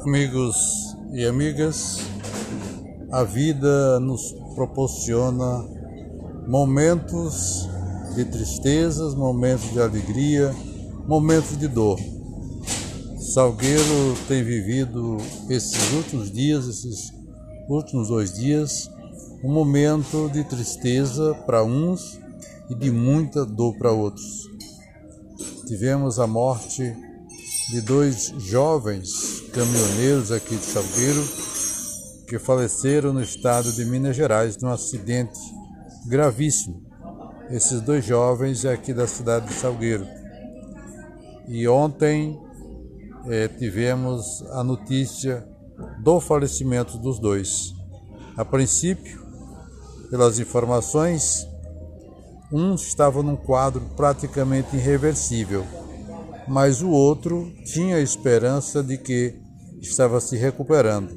Amigos e amigas, a vida nos proporciona momentos de tristezas, momentos de alegria, momentos de dor. Salgueiro tem vivido esses últimos dias, esses últimos dois dias, um momento de tristeza para uns e de muita dor para outros. Tivemos a morte de dois jovens caminhoneiros aqui de Salgueiro que faleceram no estado de Minas Gerais num acidente gravíssimo. Esses dois jovens é aqui da cidade de Salgueiro. E ontem eh, tivemos a notícia do falecimento dos dois. A princípio, pelas informações, um estava num quadro praticamente irreversível mas o outro tinha a esperança de que estava se recuperando.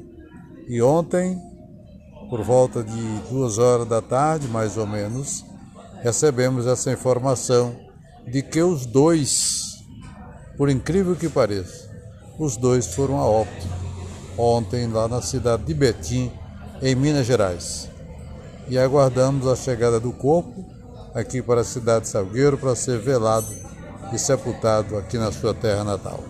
E ontem, por volta de duas horas da tarde, mais ou menos, recebemos essa informação de que os dois, por incrível que pareça, os dois foram a óbito ontem lá na cidade de Betim, em Minas Gerais. E aguardamos a chegada do corpo aqui para a cidade de Salgueiro para ser velado e sepultado aqui na sua terra natal.